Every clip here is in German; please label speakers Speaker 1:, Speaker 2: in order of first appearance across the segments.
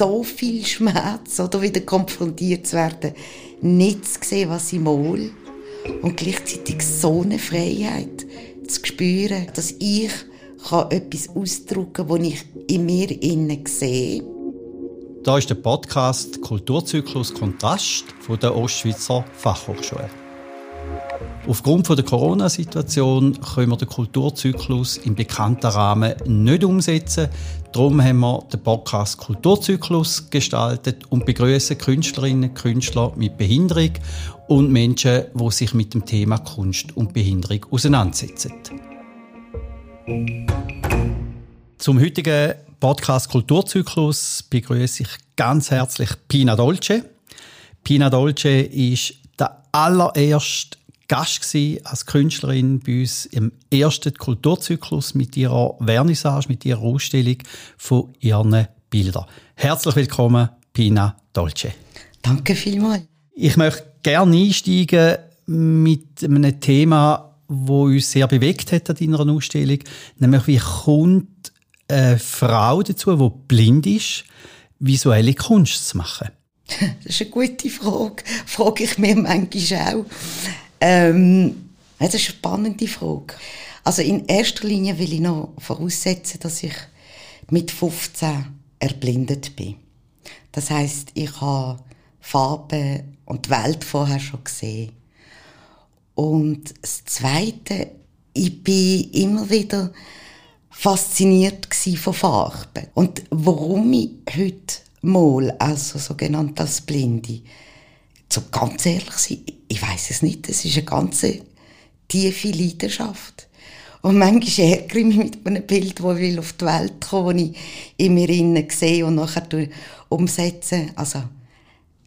Speaker 1: so viel Schmerz, oder wieder konfrontiert zu werden, nicht zu sehen, was ich mal und gleichzeitig so eine Freiheit zu spüren, dass ich kann etwas ausdrücken kann, das ich in mir innen sehe.
Speaker 2: Da ist der Podcast Kulturzyklus Kontrast von der Ostschweizer Fachhochschule. Aufgrund der Corona-Situation können wir den Kulturzyklus im bekannten Rahmen nicht umsetzen. Darum haben wir den Podcast Kulturzyklus gestaltet und begrüßen Künstlerinnen und Künstler mit Behinderung und Menschen, die sich mit dem Thema Kunst und Behinderung auseinandersetzen. Zum heutigen Podcast Kulturzyklus begrüße ich ganz herzlich Pina Dolce. Pina Dolce ist der allererste Gast als Künstlerin bei uns im ersten Kulturzyklus mit ihrer Vernissage, mit ihrer Ausstellung von ihren Bildern. Herzlich willkommen, Pina Dolce.
Speaker 1: Danke vielmals.
Speaker 2: Ich möchte gerne einsteigen mit einem Thema, wo uns sehr bewegt hat an deiner Ausstellung, nämlich wie kommt eine Frau dazu, die blind ist, visuelle Kunst zu machen?
Speaker 1: Das ist eine gute Frage. Frage ich mir manchmal auch. Ähm, das ist eine spannende Frage. Also in erster Linie will ich noch voraussetzen, dass ich mit 15 erblindet bin. Das heißt, ich habe Farben und die Welt vorher schon gesehen. Und das Zweite, ich bin immer wieder fasziniert von Farben. Und warum ich heute mal, also sogenannt als Blinde, so ganz ehrlich sein, ich weiß es nicht. Es ist eine ganz tiefe Leidenschaft. Und manchmal ärgere ich mich mit einem Bild, das ich auf die Welt komme, das ich in mir innen sehe und nachher umsetze. Also,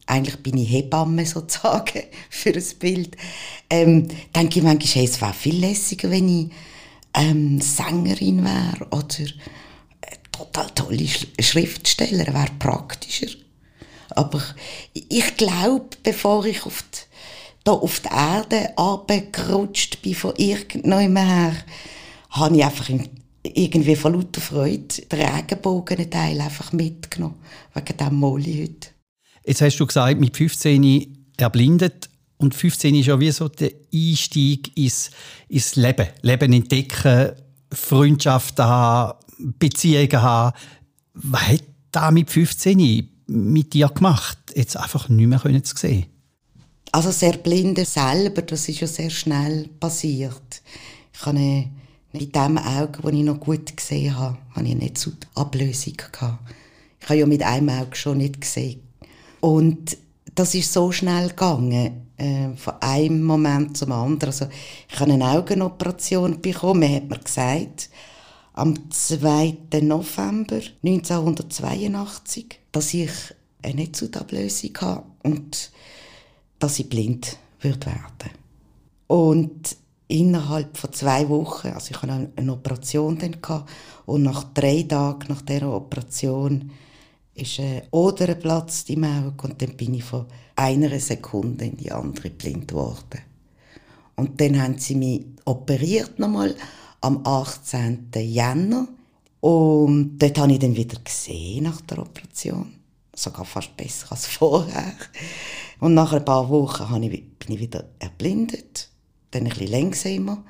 Speaker 1: eigentlich bin ich Hebamme sozusagen für ein Bild. Ähm, denke ich manchmal, hey, es wäre viel lässiger, wenn ich ähm, Sängerin wäre oder äh, total tolle Schriftsteller, wäre praktischer. Aber ich glaube, bevor ich auf die, da auf die Erde abgerutscht bin von irgendjemandem her, habe ich einfach irgendwie von lauter Freude den Regenbogenteil einfach mitgenommen. Wegen dem Molly heute.
Speaker 2: Jetzt hast du gesagt, mit 15 erblindet. Und 15 ist ja wie so der Einstieg ins, ins Leben. Leben entdecken, Freundschaften haben, Beziehungen haben. Was hat da mit 15 mit dir gemacht, jetzt einfach nicht mehr zu sehen?
Speaker 1: Also sehr blinde selber, das ist ja sehr schnell passiert. Ich habe mit dem Auge, das ich noch gut gesehen habe, habe ich nicht so Ablösung gehabt. Ich habe ja mit einem Auge schon nicht gesehen. Und das ist so schnell gegangen, äh, von einem Moment zum anderen. Also ich habe eine Augenoperation bekommen, hat mir gesagt, am 2. November 1982, dass ich eine Netzhautablösung habe und dass ich blind wird werden. Und innerhalb von zwei Wochen, also ich hatte eine Operation dann und nach drei Tagen nach dieser Operation ist ein Oder geplatzt im Auge und dann bin ich von einer Sekunde in die andere blind geworden. Und dann haben sie mich operiert nochmal am 18. Jänner. Und dort habe ich dann wieder gesehen nach der Operation. Sogar fast besser als vorher. Und nach ein paar Wochen bin ich wieder erblindet. Dann ein bisschen langsamer.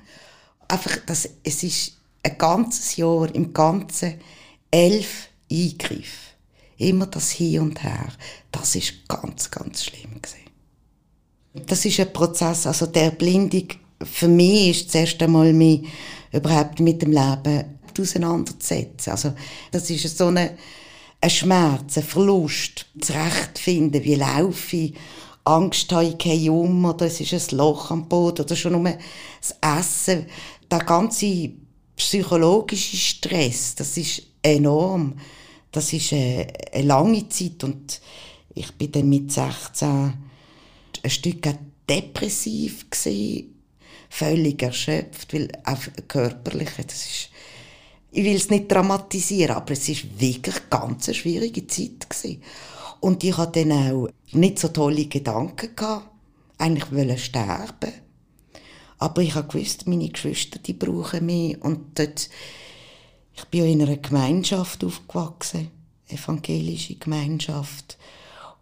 Speaker 1: Einfach, das, es ist ein ganzes Jahr, im Ganzen elf Eingriffe. Immer das Hier und Her. Das ist ganz, ganz schlimm gewesen. Das ist ein Prozess, also der Erblindung, für mich ist das erste Mal mich überhaupt mit dem Leben auseinanderzusetzen. Also, das ist so eine, ein Schmerz, ein Verlust, zurechtfinden, wie laufe ich, Angst habe ich kein um, oder es ist ein Loch am Boden, oder schon nur das Essen. Der ganze psychologische Stress, das ist enorm. Das ist eine, eine lange Zeit und ich bin dann mit 16 ein Stück depressiv gewesen, völlig erschöpft, weil auch körperlich, das ist, ich will es nicht dramatisieren, aber es ist wirklich ganz eine schwierige Zeit gewesen. Und ich hatte dann auch nicht so tolle Gedanken gehabt, eigentlich wollte sterben. Aber ich gewusst, meine Geschwister, die brauchen mich und dort, ich bin ja in einer Gemeinschaft aufgewachsen evangelische Gemeinschaft.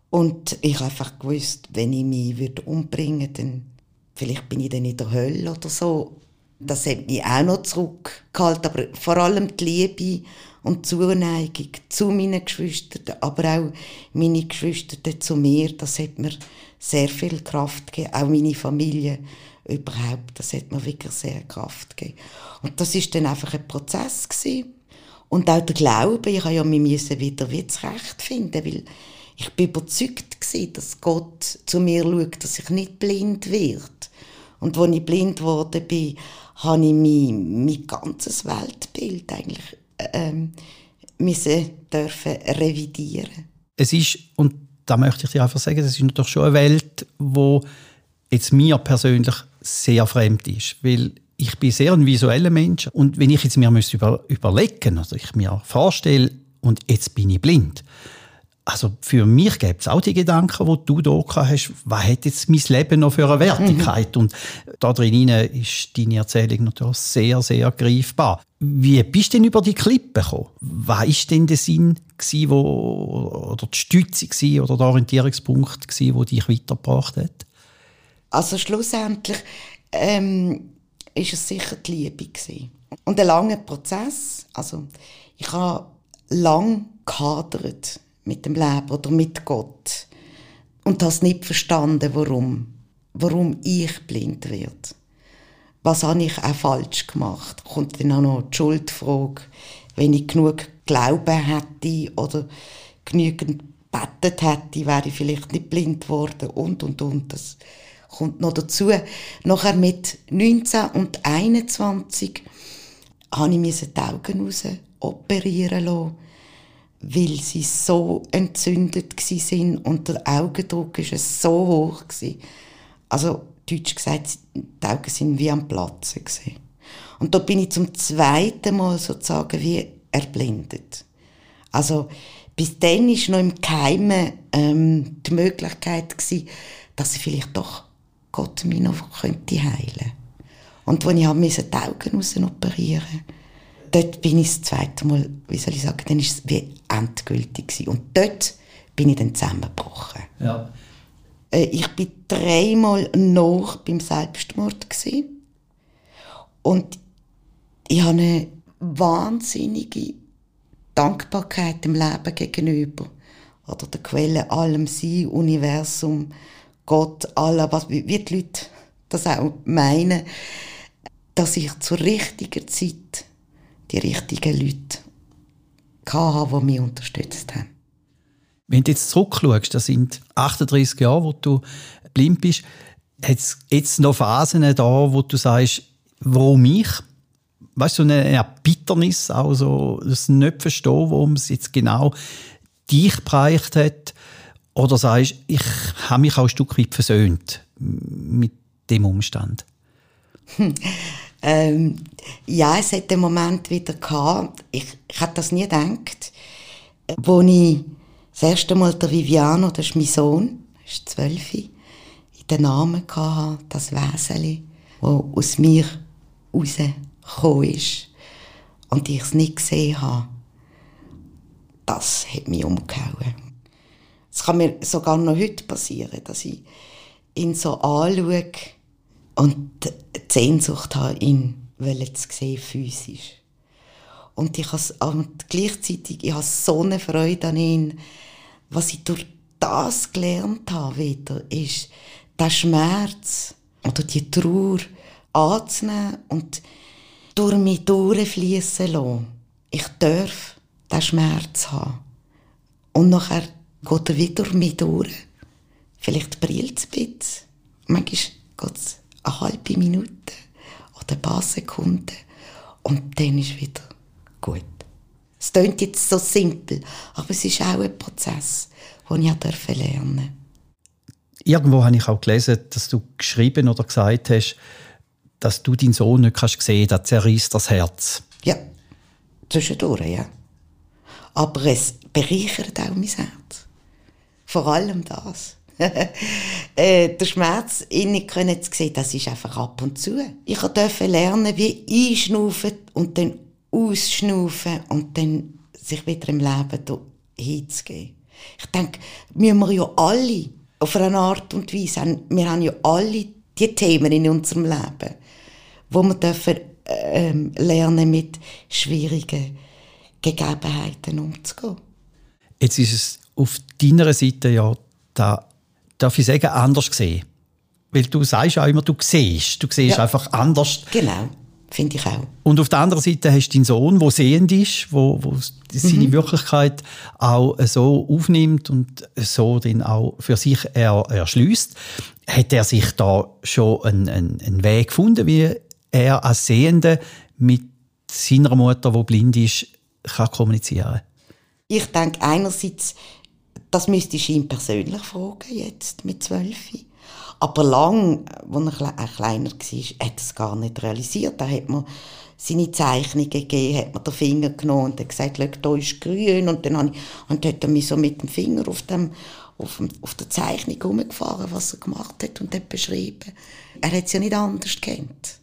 Speaker 1: Und ich habe einfach gewusst, wenn ich mich umbringen würde, dann vielleicht bin ich dann in der Hölle oder so. Das hat mich auch noch zurückgehalten, aber vor allem die Liebe und Zuneigung zu meinen Geschwistern, aber auch meine Geschwister zu mir, das hat mir sehr viel Kraft gegeben. Auch meine Familie überhaupt, das hat mir wirklich sehr Kraft gegeben. Und das ist dann einfach ein Prozess gewesen. Und auch der Glaube, ich habe ja mich wieder wieder Recht finden, weil ich bin überzeugt gewesen, dass Gott zu mir schaut, dass ich nicht blind werde. Und als ich blind geworden bin, habe ich mein, mein ganzes Weltbild eigentlich ähm, müssen dürfen revidieren.
Speaker 2: Es ist, und da möchte ich dir einfach sagen, es ist natürlich schon eine Welt, wo jetzt mir persönlich sehr fremd ist, weil ich bin sehr ein visueller Mensch und wenn ich jetzt mir über, überlegen also ich mir vorstelle und jetzt bin ich blind, also für mich gibt es auch die Gedanken, die du da hast, was hat jetzt mein Leben noch für eine Wertigkeit? Mhm. Und da drin ist deine Erzählung natürlich sehr, sehr greifbar. Wie bist du denn über die Klippe gekommen? Was war denn der Sinn, gewesen, wo, oder die Stütze gewesen, oder der Orientierungspunkt, gewesen, der dich weitergebracht hat?
Speaker 1: Also schlussendlich ähm, es sicher die Liebe gewesen. Und ein langer Prozess. Also ich habe lang gehadert mit dem Leben oder mit Gott und das nicht verstanden, warum, warum ich blind werde. Was habe ich auch falsch gemacht? Kommt dann auch noch die Schuldfrage, wenn ich genug Glauben hätte oder genügend bettet hätte, wäre ich vielleicht nicht blind geworden und und und. Das kommt noch dazu. Nachher mit 19 und 21 habe ich die Augen raus operieren lassen weil sie so entzündet sind und der Augendruck ist so hoch gewesen. Also deutsch gesagt, die Augen sind wie am Platzen gewesen. Und da bin ich zum zweiten Mal sozusagen wie erblindet. Also bis dann ist noch im Geheimen ähm, die Möglichkeit gewesen, dass ich vielleicht doch Gott mich noch könnte heilen. Und als ich die Augen operieren musste, dort bin ich das zweite Mal, wie soll ich sagen, dann ist es wie endgültig gewesen. Und dort bin ich dann zusammengebrochen.
Speaker 2: Ja.
Speaker 1: Äh, ich bin dreimal noch beim Selbstmord gewesen. Und ich habe eine wahnsinnige Dankbarkeit dem Leben gegenüber. Oder der Quelle allem Sein, Universum, Gott, allem, was, wie die Leute das auch meinen, dass ich zur richtigen Zeit die richtigen Leute hatte, die mich unterstützt haben.
Speaker 2: Wenn du jetzt zurückschaust, das sind 38 Jahre, wo du blind bist, hat es jetzt noch Phasen da, wo du sagst, warum ich? Weißt du, so eine Erbitternis, auch so, das nicht verstehen, warum es jetzt genau dich bereicht hat? Oder sagst ich habe mich auch ein Stück weit versöhnt mit dem Umstand?
Speaker 1: Ähm, ja, es hat den Moment wieder gehabt. Ich, ich hätte das nie gedacht. Wo ich das erste Mal der Viviano, das ist mein Sohn, ist zwölf, in den Namen hatte, das Weseli, das aus mir rausgekommen ist und ich es nicht gesehen habe. Das hat mich umgehauen. Es kann mir sogar noch heute passieren, dass ich ihn so anschaue und die Sehnsucht habe, ihn zu sehen, physisch. Und ich und gleichzeitig ich habe so eine Freude an ihn. Was ich durch das gelernt habe, wieder, ist, der Schmerz oder die Trauer anzunehmen und durch mich durchfließen lassen. Ich darf den Schmerz haben. Und nachher geht er wieder durch mich durch. Vielleicht brillt es ein bisschen. Manchmal geht es eine halbe Minute paar Sekunden und dann ist wieder gut. Es klingt jetzt so simpel, aber es ist auch ein Prozess, den ich lernen durfte.
Speaker 2: Irgendwo habe ich auch gelesen, dass du geschrieben oder gesagt hast, dass du deinen Sohn nicht kannst sehen kannst, das zerreißt das Herz.
Speaker 1: Ja, zwischendurch, ja. Aber es bereichert auch mein Herz. Vor allem das. äh, der Schmerz innen können zu sehen, das ist einfach ab und zu. Ich durfte lernen, wie einschnaufen und dann ausschnaufen und dann sich wieder im Leben hinzugeben. Ich denke, müssen wir ja alle auf eine Art und Weise haben, wir haben ja alle die Themen in unserem Leben, wo wir dürfen ähm, lernen mit schwierigen Gegebenheiten umzugehen.
Speaker 2: Jetzt ist es auf deiner Seite ja, da darf ich sagen, anders gesehen. Weil du sagst auch immer, du siehst. Du siehst ja. einfach anders.
Speaker 1: Genau, finde ich auch.
Speaker 2: Und auf der anderen Seite hast du deinen Sohn, der sehend ist, wo, wo seine mhm. Wirklichkeit auch so aufnimmt und so dann auch für sich er, erschließt. Hat er sich da schon einen, einen, einen Weg gefunden, wie er als Sehende mit seiner Mutter, die blind ist, kann kommunizieren
Speaker 1: Ich denke einerseits, das müsste ich ihn persönlich fragen, jetzt mit zwölf. Aber lang, als er kleiner war, hat er es gar nicht realisiert. Da hat man seine Zeichnungen gegeben, hat man den Finger genommen und gesagt, schau, da ist grün. Und dann ich, und hat er mich so mit dem Finger auf, dem, auf, dem, auf der Zeichnung herumgefahren, was er gemacht hat und hat beschrieben. Er hat es ja nicht anders kennt.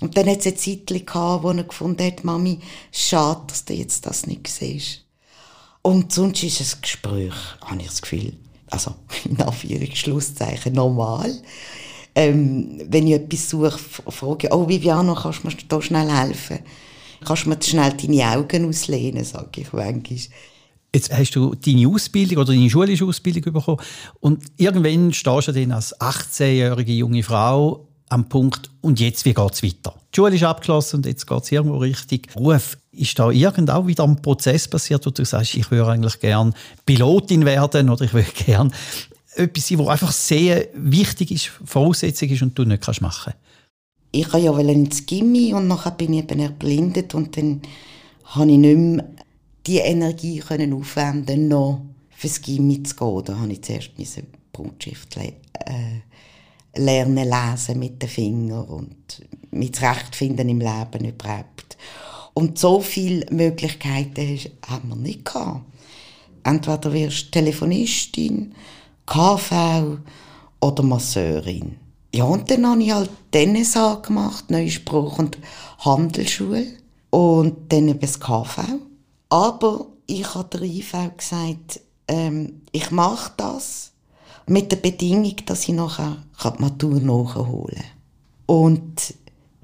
Speaker 1: Und dann hat es eine Zeit gehabt, wo er gefunden hat, Mami, schade, dass du jetzt das nicht siehst. Und sonst ist ein Gespräch, habe ich das Gefühl, also in Anführungszeichen normal. Ähm, wenn ich etwas suche, frage ich, oh Viviano, kannst du mir da schnell helfen? Kannst du mir schnell deine Augen auslehnen, sage ich manchmal.
Speaker 2: Jetzt hast du deine Ausbildung oder deine schulische Ausbildung bekommen und irgendwann stehst du dann als 18-jährige junge Frau am Punkt, und jetzt, wie geht es weiter? Die Schule ist abgeschlossen und jetzt geht es irgendwo richtig. Ruf, ist da irgendwo wieder ein Prozess passiert, wo du sagst, ich würde eigentlich gerne Pilotin werden oder ich würde gerne etwas sein, was einfach sehr wichtig ist, Voraussetzung ist und du nicht kannst machen
Speaker 1: Ich wollte ja ins Gimmi und nachher bin ich eben erblindet und dann habe ich nicht mehr die Energie können aufwenden noch fürs Gimmi zu gehen. Da habe ich zuerst meine Brutschrift äh, lernen lesen mit den Fingern und mit Zurechtfinden im Leben überhaupt. Und so viele Möglichkeiten haben wir nicht gehabt. Entweder wirst du Telefonistin, KV oder Masseurin. Ja, und dann habe ich halt Tennis gemacht, Neuspruch und Handelsschule und dann eben das KV. Aber ich habe der IV gesagt, ähm, ich mache das, mit der Bedingung, dass ich nachher die Matur nachholen kann. Und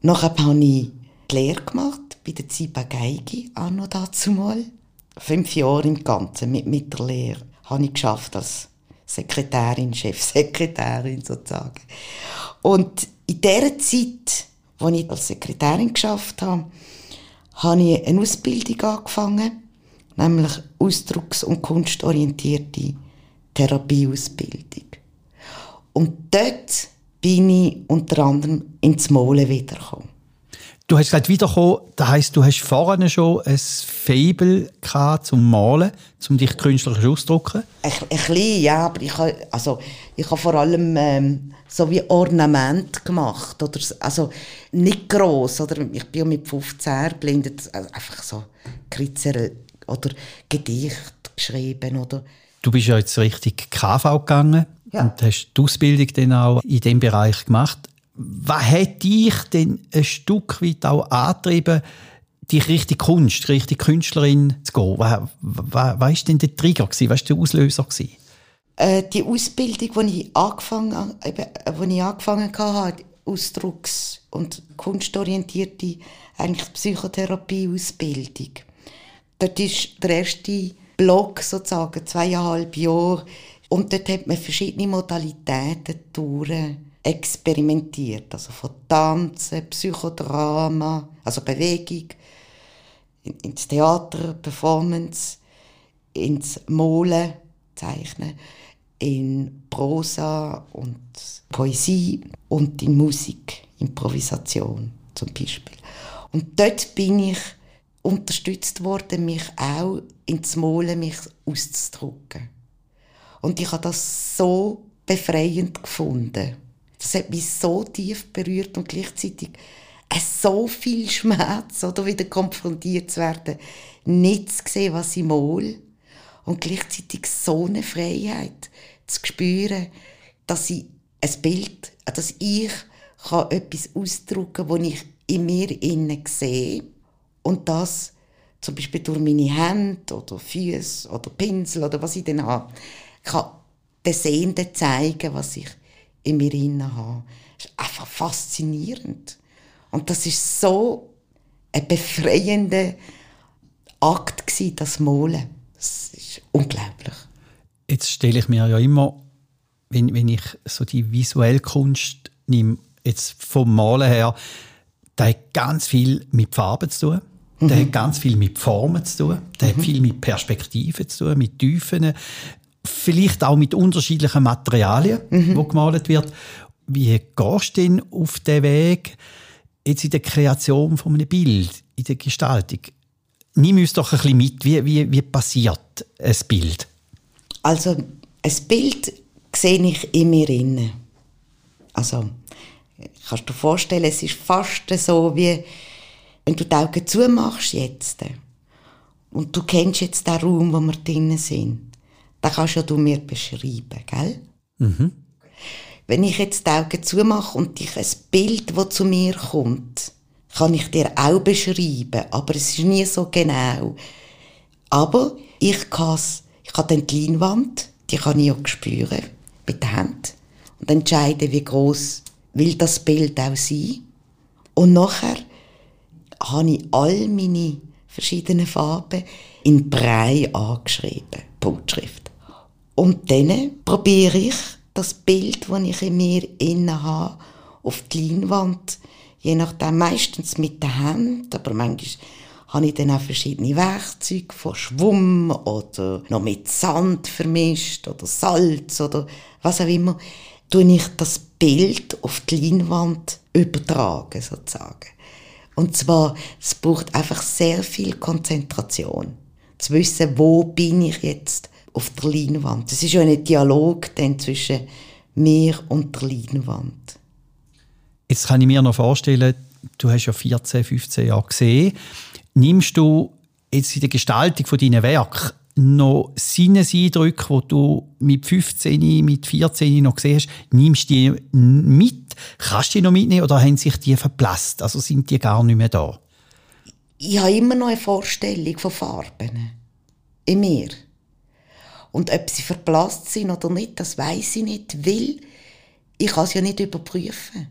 Speaker 1: nachher habe ich die Lehre gemacht, bei der Ziba Geigi, auch noch dazu mal. Fünf Jahre im Ganzen mit, mit der Lehre habe ich geschafft als Sekretärin, Chefsekretärin sozusagen. Und in dieser Zeit, als ich als Sekretärin geschafft habe, habe ich eine Ausbildung angefangen, nämlich ausdrucks- und kunstorientierte Therapieausbildung. Und dort bin ich unter anderem ins Malen wiedergekommen.
Speaker 2: Du hast gesagt, wiederkommen, das heisst, du hast vorne schon ein Fable zum Malen, um dich künstlerisch auszudrücken?
Speaker 1: Ein, ein bisschen, ja, aber ich habe, also, ich habe vor allem ähm, so wie Ornament gemacht, oder, also nicht gross, oder ich bin mit 15 blindet, also einfach so Kritzer oder Gedicht geschrieben, oder
Speaker 2: Du bist ja jetzt richtig KV gegangen ja. und hast die Ausbildung dann auch in diesem Bereich gemacht. Was hat dich denn ein Stück weit auch angetrieben, dich richtig Kunst, richtig Künstlerin zu gehen? Was, was, was war denn der Trigger? Was war der Auslöser?
Speaker 1: Äh, die Ausbildung, die ich angefangen, eben, die ich angefangen habe, Ausdrucks- und kunstorientierte eigentlich Psychotherapie-Ausbildung. Dort ist der erste Block sozusagen, zweieinhalb Jahre. Und dort hat man verschiedene Modalitäten durch experimentiert. Also von Tanzen, Psychodrama, also Bewegung, ins Theater, Performance, ins Malen, Zeichnen, in Prosa und Poesie und in Musik, Improvisation zum Beispiel. Und dort bin ich unterstützt worden, mich auch ins Malen mich auszudrücken. Und ich habe das so befreiend gefunden. Das hat mich so tief berührt und gleichzeitig so viel Schmerz, oder wieder konfrontiert zu werden, nicht zu sehen, was ich mal und gleichzeitig so eine Freiheit zu spüren, dass ich ein Bild, dass ich kann etwas ausdrücken kann, das ich in mir innen sehe und das zum Beispiel durch meine Hände oder Füße oder Pinsel oder was ich dann habe, kann den Sehenden zeigen, was ich in mir inne habe. Das ist einfach faszinierend. Und das ist so ein befreiender Akt gewesen, das Malen. Das ist unglaublich.
Speaker 2: Jetzt stelle ich mir ja immer, wenn, wenn ich so die visuelle Kunst nehme, jetzt vom Malen her, da hat ganz viel mit Farben zu tun. Mhm. Der hat ganz viel mit Formen zu tun. Der mhm. hat viel mit Perspektiven zu tun, mit Tiefen. Vielleicht auch mit unterschiedlichen Materialien, mhm. wo gemalt wird. Wie gehst du denn auf den Weg jetzt in der Kreation von einem Bild, in der Gestaltung? Nimm uns doch ein bisschen mit, wie, wie, wie passiert ein Bild?
Speaker 1: Also, ein Bild sehe ich in mir inne. Also, kannst du dir vorstellen, es ist fast so, wie wenn du die Augen zumachst jetzt und du kennst jetzt den Raum, wo wir drinnen sind, dann kannst ja du mir beschreiben, gell? Mhm. Wenn ich jetzt die Augen zumache und dich ein Bild, das zu mir kommt, kann ich dir auch beschreiben, aber es ist nie so genau. Aber ich kann ich habe dann die Leinwand, die kann ich auch spüren, mit der Hand. Und entscheiden, wie groß will das Bild auch sein. Und nachher habe ich all meine verschiedenen Farben in Brei angeschrieben, Punktschrift. Und dann probiere ich das Bild, das ich in mir innen habe, auf die Leinwand, je nachdem, meistens mit der Hand, aber manchmal habe ich dann auch verschiedene Werkzeuge von Schwumm oder noch mit Sand vermischt oder Salz oder was auch immer, tue ich das Bild auf die Leinwand übertragen sozusagen. Und zwar, es braucht einfach sehr viel Konzentration. Zu wissen, wo bin ich jetzt auf der Leinwand. Es ist ja ein Dialog dann zwischen mir und der Leinwand.
Speaker 2: Jetzt kann ich mir noch vorstellen, du hast ja 14, 15 Jahre gesehen. Nimmst du jetzt in der Gestaltung von deinen noch Sinneseindrücke, die du mit 15, mit 14 noch gesehen hast, nimmst du die mit? Kannst du die noch mitnehmen oder haben sich die verblasst? Also sind die gar nicht mehr da?
Speaker 1: Ich habe immer noch eine Vorstellung von Farben in mir. Und ob sie verblasst sind oder nicht, das weiß ich nicht, weil ich kann es ja nicht überprüfen.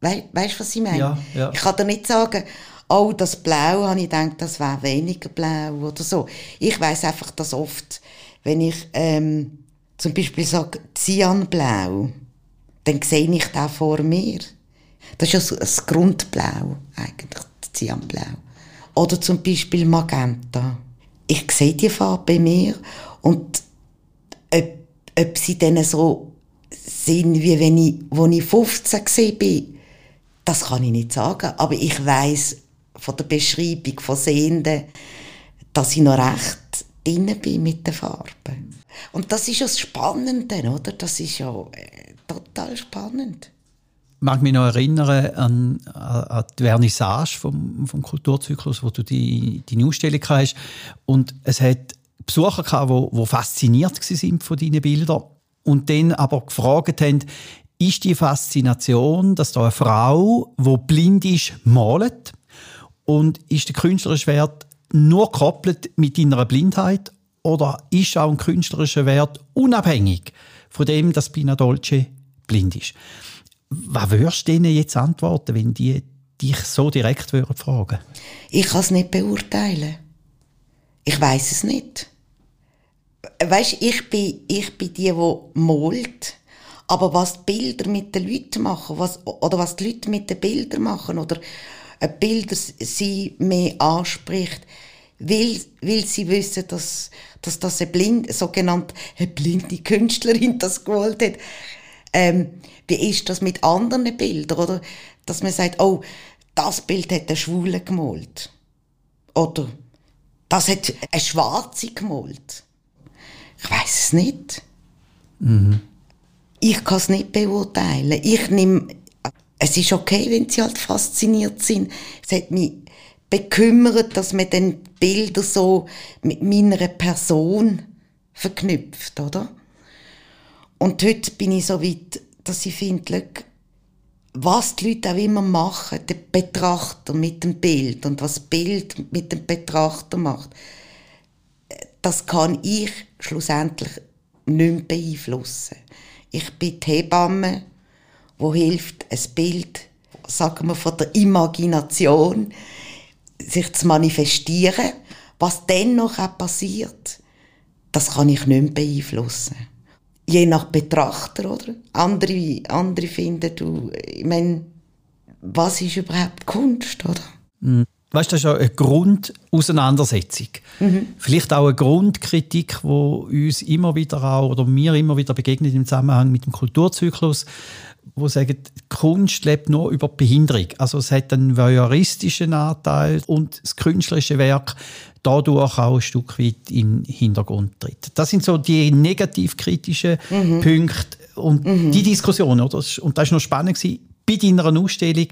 Speaker 1: We weißt du, was ich meine?
Speaker 2: Ja, ja.
Speaker 1: Ich kann dir nicht sagen, oh, das Blau, habe ich gedacht, das wäre weniger blau oder so. Ich weiß einfach, dass oft, wenn ich ähm, zum Beispiel sage Cyanblau, dann sehe ich da vor mir. Das ist ja das Grundblau, eigentlich, Cyanblau. Oder zum Beispiel Magenta. Ich sehe die Farbe bei mir und ob, ob sie dann so sind, wie wenn ich, als ich 15 war, das kann ich nicht sagen. Aber ich weiß von der Beschreibung von Sehenden, dass ich noch recht drin bin mit den Farben. Und das ist ja das Spannende, oder? Das ist ja äh, total spannend.
Speaker 2: Ich mag mich noch erinnern an, an die Vernissage vom, vom Kulturzyklus, wo du die, deine Ausstellung hast. Und es hat Besucher gehabt, die, die fasziniert waren von deinen Bildern und dann aber gefragt haben, ist die Faszination, dass da eine Frau, die blind ist, malt und ist der künstlerische Wert nur gekoppelt mit deiner Blindheit oder ist auch ein künstlerischer Wert unabhängig von dem, dass Pina Dolce blind ist? Was würdest du denen jetzt antworten, wenn die dich so direkt würden fragen?
Speaker 1: Ich kann es nicht beurteilen. Ich weiß es nicht. Weißt, ich bin, ich bin die, die malt. Aber was die Bilder mit den Leuten machen, was, oder was die Leute mit den Bildern machen, oder Bilder sie mehr anspricht, weil, weil sie wissen, dass, dass das eine blind, sogenannte eine blinde Künstlerin das gewollt hat. Ähm, wie ist das mit anderen Bildern, oder? Dass man sagt, oh, das Bild hat der Schwule gemalt. Oder das hat eine Schwarze gemalt. Ich weiß es nicht. Mhm. Ich kann es nicht beurteilen. Ich nehme es ist okay, wenn sie halt fasziniert sind. Es hat mich bekümmert, dass man dann Bilder so mit meiner Person verknüpft, oder? Und heute bin ich so weit, dass ich finde, was die Leute auch immer machen, der Betrachter mit dem Bild und was das Bild mit dem Betrachter macht, das kann ich schlussendlich nicht mehr beeinflussen. Ich bin die Hebamme, wo hilft, ein Bild, sagen wir, von der Imagination, sich zu manifestieren. Was dann noch passiert, das kann ich nicht mehr beeinflussen. Je nach Betrachter, oder? Andere, andere finden, du, ich meine, was ist überhaupt Kunst, oder?
Speaker 2: Mhm. Weißt, das ist ja eine Grundauseinandersetzung. Mhm. Vielleicht auch eine Grundkritik, die uns immer wieder auch, oder mir immer wieder begegnet im Zusammenhang mit dem Kulturzyklus, wo sagen, Kunst lebt nur über Behinderung. Also es hat einen voyeuristischen Anteil und das künstlerische Werk dadurch auch ein Stück weit in den Hintergrund tritt. Das sind so die negativ-kritischen mhm. Punkte und mhm. die Diskussion. Oder? Und das war noch spannend. Bei deiner Ausstellung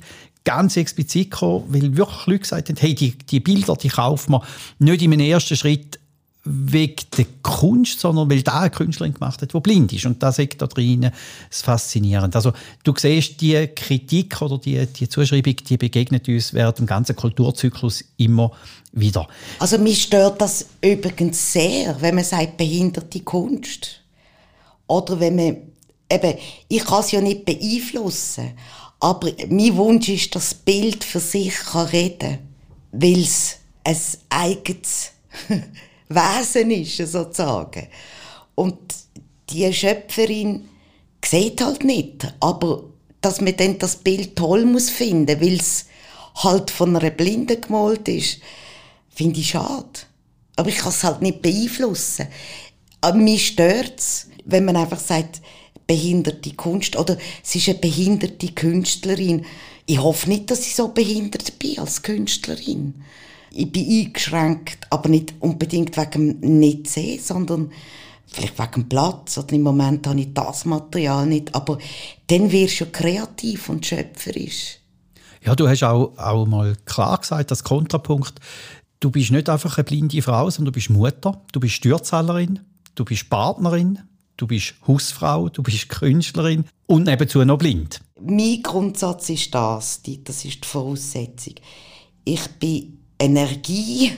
Speaker 2: ganz explizit gekommen, weil wirklich Leute gesagt haben, hey, die, die Bilder, die kaufen wir nicht im ersten Schritt wegen der Kunst, sondern weil da eine Künstlerin gemacht hat, die blind ist. Und das ist da drin das Faszinierende. Also du siehst, die Kritik oder die, die Zuschreibung, die begegnet uns während dem ganzen Kulturzyklus immer wieder.
Speaker 1: Also mich stört das übrigens sehr, wenn man sagt, behinderte Kunst. Oder wenn man, eben, ich kann es ja nicht beeinflussen, aber mein Wunsch ist, dass das Bild für sich kann reden kann, weil es ein eigenes Wesen ist, sozusagen. Und die Schöpferin sieht halt nicht, aber dass man dann das Bild toll muss finden, weil es halt von einer Blinden gemalt ist, finde ich schade. Aber ich kann es halt nicht beeinflussen. Aber mich stört es, wenn man einfach sagt, behinderte Kunst oder es ist eine behinderte Künstlerin. Ich hoffe nicht, dass ich so behindert bin als Künstlerin. Ich bin eingeschränkt, aber nicht unbedingt wegen dem Nicht-Sehen, sondern vielleicht wegen dem Platz. Oder Im Moment habe ich das Material nicht, aber dann wirst du kreativ und schöpferisch.
Speaker 2: Ja, du hast auch, auch mal klar gesagt, das Kontrapunkt, du bist nicht einfach eine blinde Frau, sondern du bist Mutter, du bist Steuerzahlerin, du bist Partnerin, du bist Hausfrau, du bist Künstlerin und nebenzu noch blind.
Speaker 1: Mein Grundsatz ist das, das ist die Voraussetzung. Ich bin Energie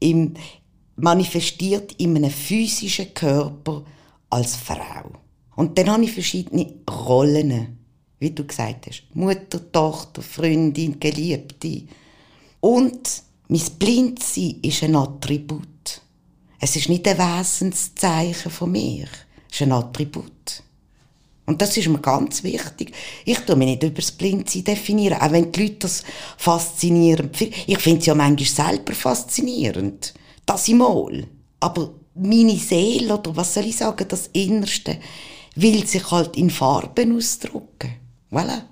Speaker 1: im, manifestiert in einem physischen Körper als Frau. Und dann habe ich verschiedene Rollen, wie du gesagt hast. Mutter, Tochter, Freundin, Geliebte. Und mein Blindsein ist ein Attribut. Es ist nicht ein Wesenszeichen von mir ist ein Attribut. Und das ist mir ganz wichtig. Ich tue mich nicht über das Blindsein definieren, auch wenn die Leute das faszinierend finden. Ich finde es ja manchmal selber faszinierend. Das im Mal. Aber meine Seele, oder was soll ich sagen, das Innerste, will sich halt in Farben ausdrücken. Voilà.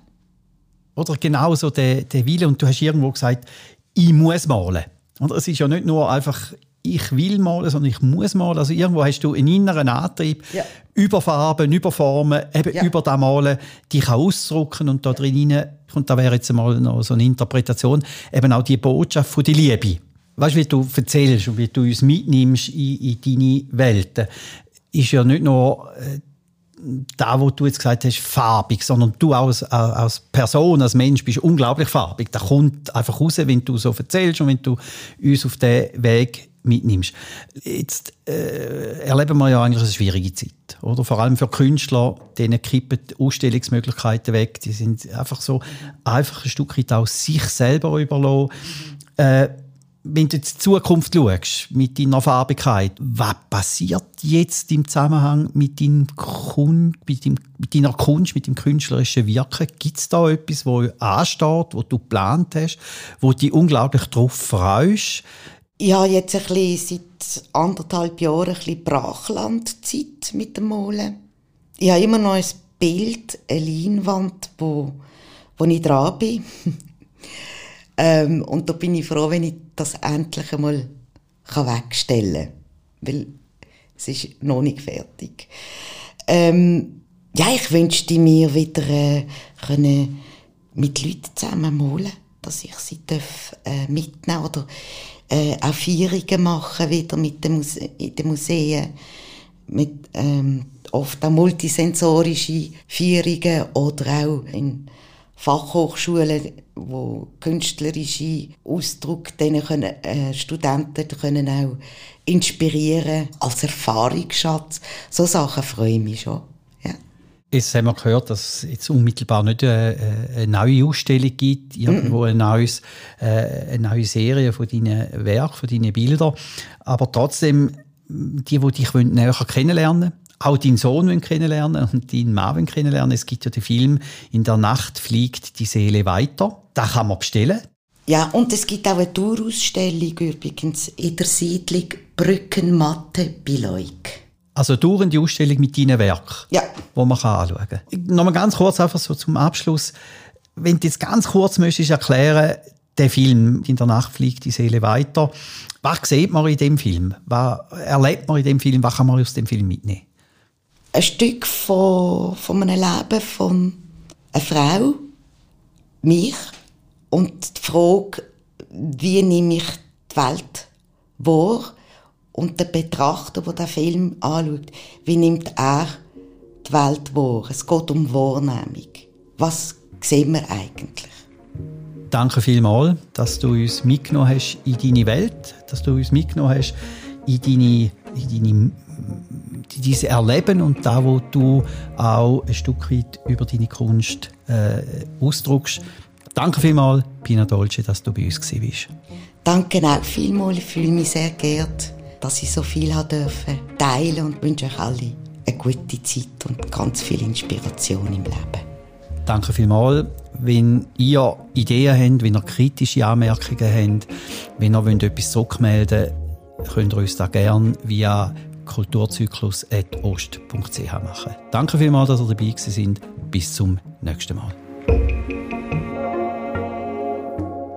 Speaker 2: Oder genauso der, der Wille. Und du hast irgendwo gesagt, ich muss malen. Und es ist ja nicht nur einfach, ich will malen, sondern ich muss malen. Also irgendwo hast du einen inneren Antrieb, ja. über Farben, über Formen, eben ja. über das Malen, dich ausdrücken und da ja. drin, und da wäre jetzt mal noch so eine Interpretation, eben auch die Botschaft von der Liebe. Weißt du, wie du erzählst und wie du uns mitnimmst in, in deine Welten, ist ja nicht nur äh, da, wo du jetzt gesagt hast, farbig, sondern du als, als Person, als Mensch bist unglaublich farbig. Da kommt einfach raus, wenn du so erzählst und wenn du uns auf den Weg mitnimmst. Jetzt äh, erleben wir ja eigentlich eine schwierige Zeit. Oder? Vor allem für Künstler, denen kippen die Ausstellungsmöglichkeiten weg. Die sind einfach so einfach ein Stück weit auch sich selber überlassen. Äh, wenn du in die Zukunft schaust, mit deiner Farbigkeit, was passiert jetzt im Zusammenhang mit, deinem Kun mit, deinem, mit deiner Kunst, mit dem künstlerischen Wirken? Gibt es da etwas, wo ansteht, wo du geplant hast, wo dich unglaublich darauf freust?
Speaker 1: Ich habe jetzt ein bisschen, seit anderthalb Jahren ein bisschen Brachlandzeit mit dem Malen. Ich habe immer noch ein Bild, eine Leinwand, wo, wo ich dran bin. ähm, und da bin ich froh, wenn ich das endlich einmal wegstellen kann. Weil es ist noch nicht fertig. Ähm, ja, ich wünschte mir wieder äh, können mit Leuten zusammen malen, dass ich sie darf, äh, mitnehmen oder äh, auch Feierungen machen wieder mit den, Muse in den Museen, mit ähm, oft auch multisensorische Feierungen oder auch in Fachhochschulen, wo künstlerische Ausdruck denen können, äh, Studenten können auch inspirieren als Erfahrungsschatz. So Sachen freuen mich schon.
Speaker 2: Jetzt haben wir gehört, dass es jetzt unmittelbar nicht eine, eine neue Ausstellung gibt, irgendwo eine, neues, äh, eine neue Serie von deinen Werken, von deinen Bildern. Aber trotzdem, die, die dich näher kennenlernen auch deinen Sohn kennenlernen und deinen Mann kennenlernen. Es gibt ja den Film «In der Nacht fliegt die Seele weiter». Da kann man bestellen.
Speaker 1: Ja, und es gibt auch eine Tourausstellung übrigens in der Siedlung Brückenmatte bei Leuk.
Speaker 2: Also die Ausstellung mit deinen Werken,
Speaker 1: ja.
Speaker 2: wo man kann anschauen kann. Nochmal ganz kurz einfach so zum Abschluss. Wenn du jetzt ganz kurz möchtest erklären, der Film «In der Nacht fliegt die Seele weiter», was sieht man in dem Film? Was erlebt man in dem Film? Was kann man aus dem Film mitnehmen?
Speaker 1: Ein Stück von, von einem Leben von einer Frau, mich, und die Frage, wie nehme ich die Welt wahr? Und der Betrachter, der den Film anschaut, wie nimmt er die Welt wahr? Es geht um Wahrnehmung. Was sehen wir eigentlich?
Speaker 2: Danke vielmals, dass du uns mitgenommen hast in deine Welt, dass du uns mitgenommen hast in deine, in deine dieses Erleben und da, wo du auch ein Stück weit über deine Kunst äh, ausdruckst. Danke vielmals, Pina Dolce, dass du bei uns warst.
Speaker 1: Danke auch vielmals, ich fühle mich sehr geehrt dass ich so viel dürfen teilen und wünsche euch alle eine gute Zeit und ganz viel Inspiration im Leben.
Speaker 2: Danke vielmals. Wenn ihr Ideen habt, wenn ihr kritische Anmerkungen habt, wenn ihr wollt, etwas zurückmelden wollt, könnt ihr uns da gerne via kulturzyklus.ost.ch machen. Danke vielmals, dass ihr dabei sind. Bis zum nächsten Mal.